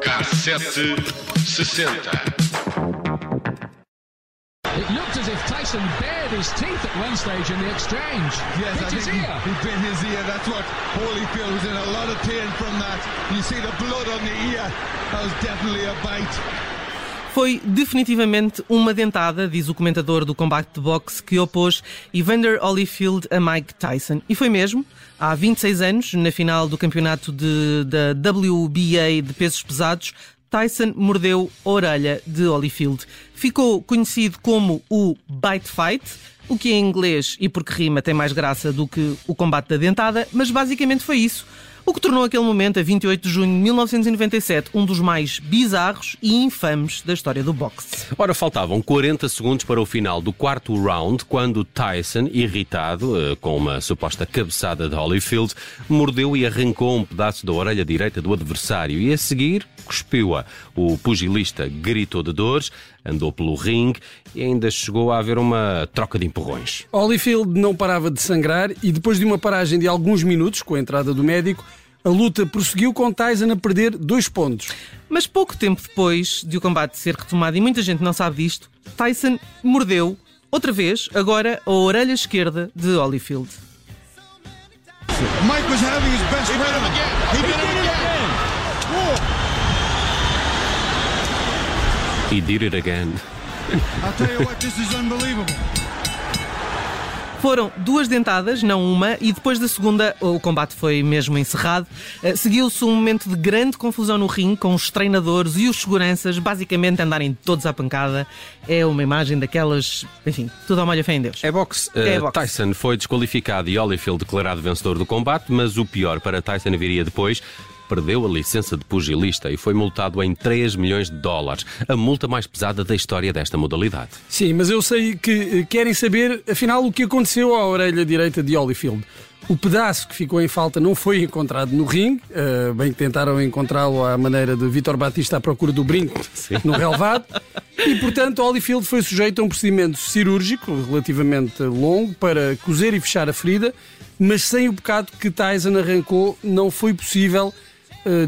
Cassete 60. It looked as if Tyson bared his teeth at one stage in the exchange. Yes, Bit I his think ear. he, he bit his ear. That's what Holyfield was in a lot of pain from that. You see the blood on the ear. That was definitely a bite. Foi definitivamente uma dentada, diz o comentador do combate de boxe, que opôs Evander Holyfield a Mike Tyson. E foi mesmo, há 26 anos, na final do campeonato de, da WBA de pesos pesados, Tyson mordeu a orelha de Holyfield. Ficou conhecido como o Bite Fight, o que em inglês e porque rima tem mais graça do que o combate da dentada, mas basicamente foi isso. O que tornou aquele momento, a 28 de junho de 1997, um dos mais bizarros e infames da história do boxe. Ora, faltavam 40 segundos para o final do quarto round, quando Tyson, irritado eh, com uma suposta cabeçada de Holyfield, mordeu e arrancou um pedaço da orelha direita do adversário e, a seguir, cuspiu-a. O pugilista gritou de dores, andou pelo ringue e ainda chegou a haver uma troca de empurrões. Holyfield não parava de sangrar e depois de uma paragem de alguns minutos, com a entrada do médico, a luta prosseguiu com Tyson a perder dois pontos. Mas pouco tempo depois de o combate ser retomado, e muita gente não sabe disto, Tyson mordeu, outra vez, agora a orelha esquerda de Holyfield. Mike was having his best round. He did it again. He did it again. I'll tell you what, this is unbelievable. Foram duas dentadas, não uma, e depois da segunda o combate foi mesmo encerrado. Eh, Seguiu-se um momento de grande confusão no ringue, com os treinadores e os seguranças basicamente andarem todos à pancada. É uma imagem daquelas, enfim, tudo ao molho a fé em Deus. É boxe. É Eh, boxe. Tyson foi desqualificado e Holyfield declarado vencedor do combate, mas o pior para Tyson viria depois. Perdeu a licença de pugilista e foi multado em 3 milhões de dólares, a multa mais pesada da história desta modalidade. Sim, mas eu sei que eh, querem saber, afinal, o que aconteceu à orelha direita de Holyfield. O pedaço que ficou em falta não foi encontrado no ringue, eh, bem que tentaram encontrá-lo à maneira de Vitor Batista à procura do brinco no relevado, e portanto Holyfield foi sujeito a um procedimento cirúrgico relativamente longo para cozer e fechar a ferida, mas sem o bocado que Tyson arrancou não foi possível,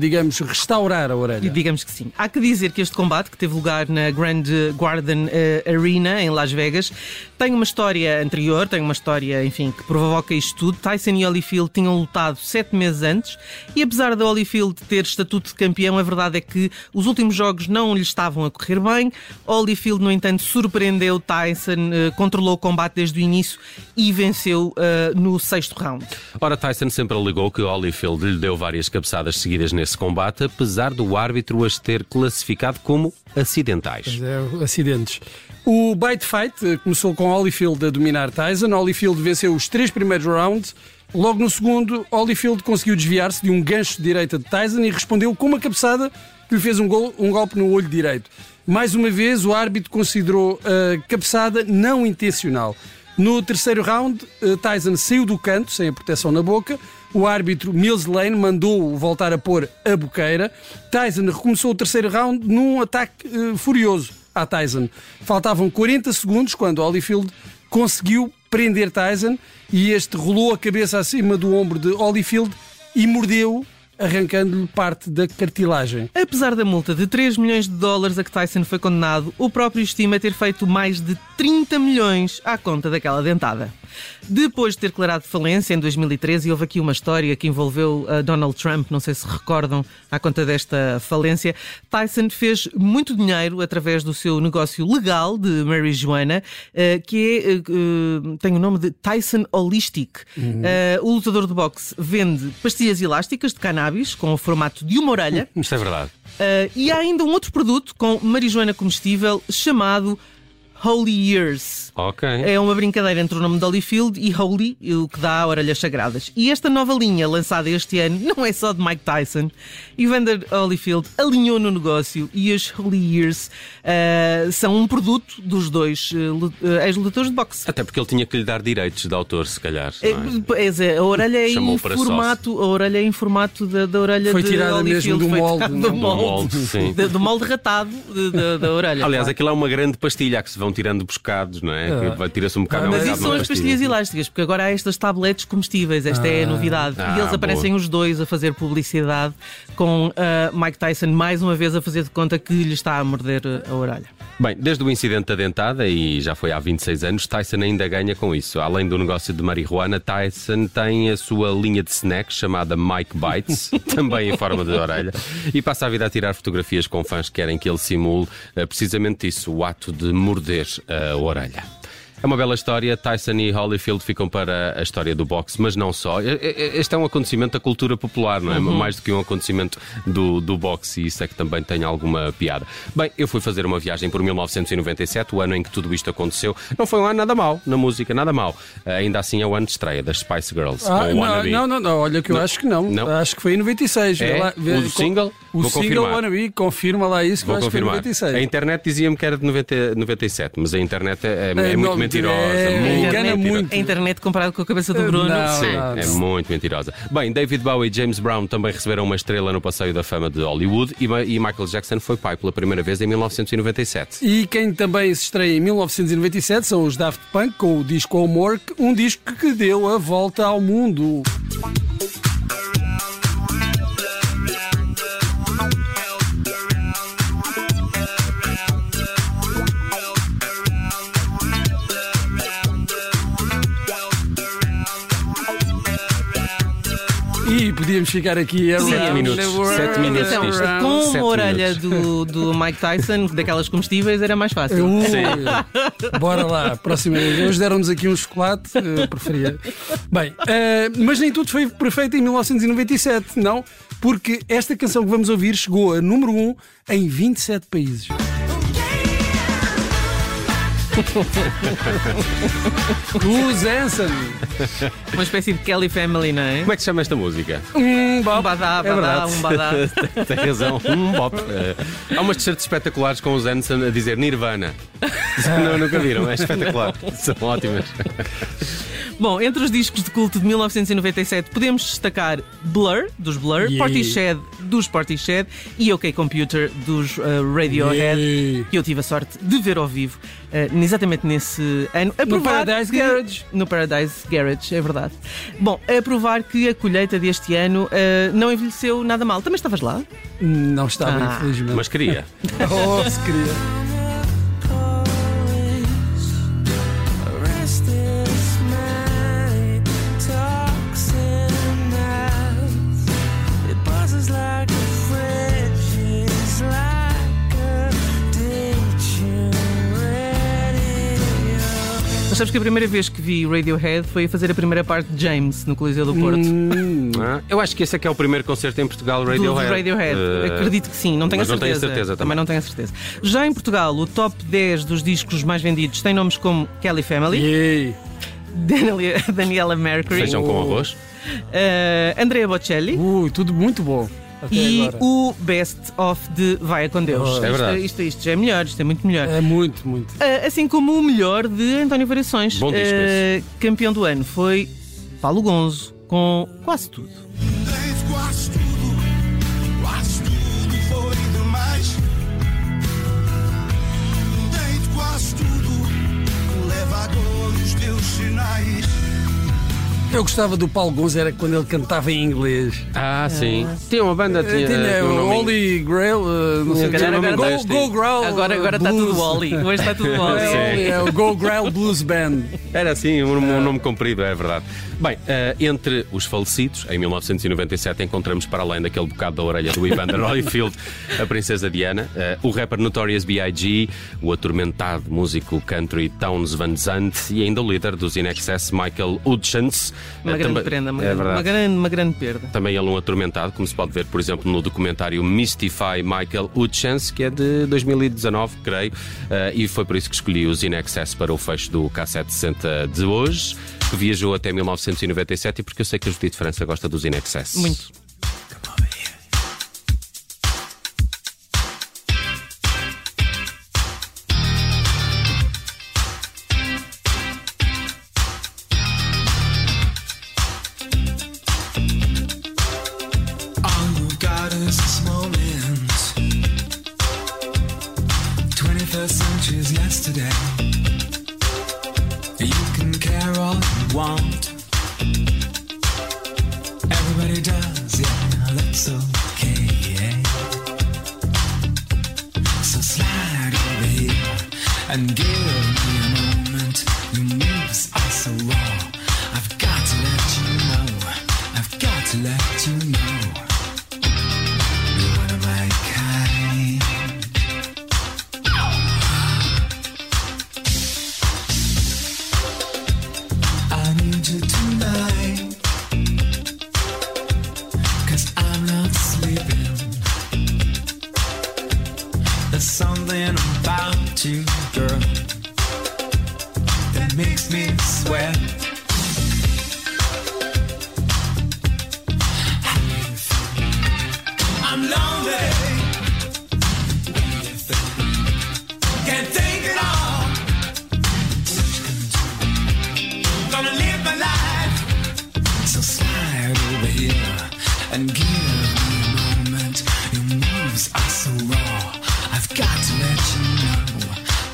digamos, restaurar a E orelha. digamos que sim. Há que dizer que este combate, que teve lugar na Grand Garden eh, Arena, em Las Vegas, tem uma história anterior, tem uma história, enfim, que provoca isto tudo. Tyson e Holyfield tinham lutado sete meses antes e, apesar de Holyfield ter estatuto de campeão, a verdade é que os últimos jogos não lhe estavam a correr bem. Holyfield, no entanto, surpreendeu Tyson, eh, controlou o combate desde o início e venceu eh, no sexto round. Ora, Tyson sempre alegou que Holyfield lhe deu várias cabeçadas seguidas nesse combate, apesar do árbitro as ter classificado como acidentais. É, acidentes. O Bite Fight começou com Holyfield a dominar Tyson. Holyfield venceu os três primeiros rounds. Logo no segundo, Holyfield conseguiu desviar-se de um gancho de direita de Tyson e respondeu com uma cabeçada que lhe fez um, gol- um golpe no olho direito. Mais uma vez, o árbitro considerou a cabeçada não intencional. No terceiro round, eh, Tyson saiu do canto, sem a proteção na boca. O árbitro Mills Lane mandou-o voltar a pôr a boqueira. Tyson recomeçou o terceiro round num ataque eh, furioso à Tyson. Faltavam 40 segundos quando Holyfield conseguiu prender Tyson e este rolou a cabeça acima do ombro de Holyfield e mordeu, arrancando-lhe parte da cartilagem. Apesar da multa de 3 milhões de dólares a que Tyson foi condenado, o próprio estima ter feito mais de 30 milhões à conta daquela dentada. Depois de ter declarado falência em 2013, houve aqui uma história que envolveu uh, Donald Trump, não sei se recordam, à conta desta falência. Tyson fez muito dinheiro através do seu negócio legal de marijuana, uh, que é, uh, tem o nome de Tyson Holistic. Uh, o lutador de boxe vende pastilhas elásticas de cannabis com o formato de uma orelha. Isto é verdade. E há ainda um outro produto com marijuana comestível chamado Holy Years. Ok. É uma brincadeira entre o nome de Holyfield e Holy, o que dá orelhas sagradas. E esta nova linha, lançada este ano, não é só de Mike Tyson. Evander Holyfield alinhou no negócio e as Holy Years uh, são um produto dos dois uh, lu- ex-lutadores de boxe. Até porque ele tinha que lhe dar direitos de autor, se calhar. É, é? pois é, a orelha é em formato, a orelha é em formato da, da orelha Foi de tirada mesmo Holyfield, do foi molde, do Do molde, sim. Do molde ratado da- da orelha. Aliás, claro. aquilo é uma grande pastilha que se vão vão tirando bocados, não é? Ah. Tira-se um bocado Ah, um Mas isso são as pastilha. pastilhas elásticas, porque agora há estas tabletes comestíveis, esta é a novidade. Ah, e eles aparecem boa. os dois a fazer publicidade com ah, Mike Tyson mais uma vez a fazer de conta que lhe está a morder a orelha. Bem, desde o incidente da dentada, e já foi há 26 anos, Tyson ainda ganha com isso. Além do negócio de marihuana, Tyson tem a sua linha de snacks chamada Mike Bites, também em forma de orelha, e passa a vida a tirar fotografias com fãs que querem que ele simule eh, precisamente isso, o ato de morder a orelha. É uma bela história. Tyson e Holyfield ficam para a história do boxe, mas não só. Este é um acontecimento da cultura popular, não é? Mais do que um acontecimento do, do boxe, e isso é que também tem alguma piada. Bem, eu fui fazer uma viagem por 1997, o ano em que tudo isto aconteceu. Não foi um ano nada mau na música, nada mau. Ainda assim é o ano de estreia das Spice Girls. Ah, não, não, não, não, olha que eu acho que não. Não? Acho que foi em 96. É? Lá, vê- O single? O Vou single confirmar. Wannabe, confirma lá isso que Vou eu acho que foi em confirmar. 96. A internet dizia-me que era de 90, 97, mas a internet é, é- é É, muito não, mentirosa. é, muito engana mentirosa. muito. A internet comparado com a cabeça do Não, Bruno. não. Sim, Ah, é não. muito mentirosa. Bem, David Bowie e James Brown também receberam uma estrela no Passeio da Fama de Hollywood e, e Michael Jackson foi pai pela primeira vez em 1997. E quem também se estreia em 1997 são os Daft Punk com o disco Homework, um disco que deu a volta ao mundo. Podíamos ficar aqui a Sete minutos, sete minutos Então, disto. around. com Sete a orelha do, do Mike Tyson, daquelas comestíveis, era mais fácil. Ui, Sim. Bora lá, próxima vez. Hoje deram-nos aqui um chocolate, eu preferia. Bem, eh, mas nem tudo foi perfeito em 1997, não? Porque esta canção que vamos ouvir chegou a número 1 em 27 países. Os Hanson. Uma espécie de Kelly Family, não é? Como é que se chama esta música? Um Um bop. badá, É badá, verdade. um badá. Tem razão, um bop. Eh, há umas t-shirts espetaculares com os Hanson a dizer Nirvana. Não, nunca viram, é espetacular. São ótimas. Bom, entre os discos de culto de 1997 podemos destacar Blur, dos Blur, Yeah. Portishead, dos Portishead e OK Computer, dos uh, Radiohead, Yeah. que eu tive a sorte de ver ao vivo uh, exatamente nesse ano. A No Paradise que- Garage. No Paradise Garage, é verdade. Bom, a provar que a colheita deste ano uh, não envelheceu nada mal. Também estavas lá? Não estava, Ah. infelizmente. Mas queria. Oh, se queria. Mas sabes que a primeira vez que vi Radiohead foi a fazer a primeira parte de James no Coliseu do Porto. Hum, Ah, eu acho que esse é que é o primeiro concerto em Portugal Radiohead. Radiohead. Eh, Acredito que sim, não tenho a mas não tenho certeza. a certeza também. não tenho a certeza. Já em Portugal, o top 10 dos discos mais vendidos tem nomes como Kelly Family, yeah. Daniela, Daniela Mercury, Feijão com arroz. eh, Andrea Bocelli Ui, tudo muito bom. Até e agora. o Best of de Vai com Deus. Oh, é isto, verdade. Isto, isto já é melhor, isto é muito melhor. É muito, muito. Eh, assim como o melhor de António Variações. Bom disco Eh, campeão do ano foi Paulo Gonzo, com quase tudo. Tens quase tudo, quase tudo foi demais. Tens quase tudo, leva a dor os teus sinais. Eu gostava do Paulo Gonzo, era quando ele cantava em inglês. Ah, sim. Tinha uma banda, tinha, Tinha um o. Holy Grail, uh, não sei o que. agora Go, está- Go Grail. Agora, agora está Blues. tudo Wally. Hoje está tudo Wally. É, é o Go Grail Blues Band. Era assim, um, um nome comprido, é verdade. Bem, eh, entre os falecidos, em 1997 encontramos para além daquele bocado da orelha do Evander Holyfield, a princesa Diana, eh, o rapper Notorious B.I.G., o atormentado músico country Towns Van Zandt e ainda o líder dos In Excess, Michael Hutchins. Uma Eh, grande também- prenda, uma, é grande, verdade. uma, grande, uma grande perda. Também ele um atormentado, como se pode ver, por exemplo, no documentário Mystify Michael Hutchins, que é de 2019, creio, e foi por isso que escolhi os In Excess para o fecho do K760 de hoje, que viajou até 1997 e porque eu sei que a Judite França gosta dos In Excess. Muito. want.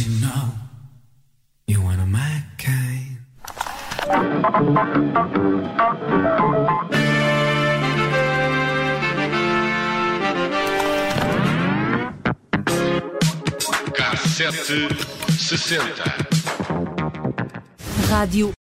you know you're one my kind. Rádio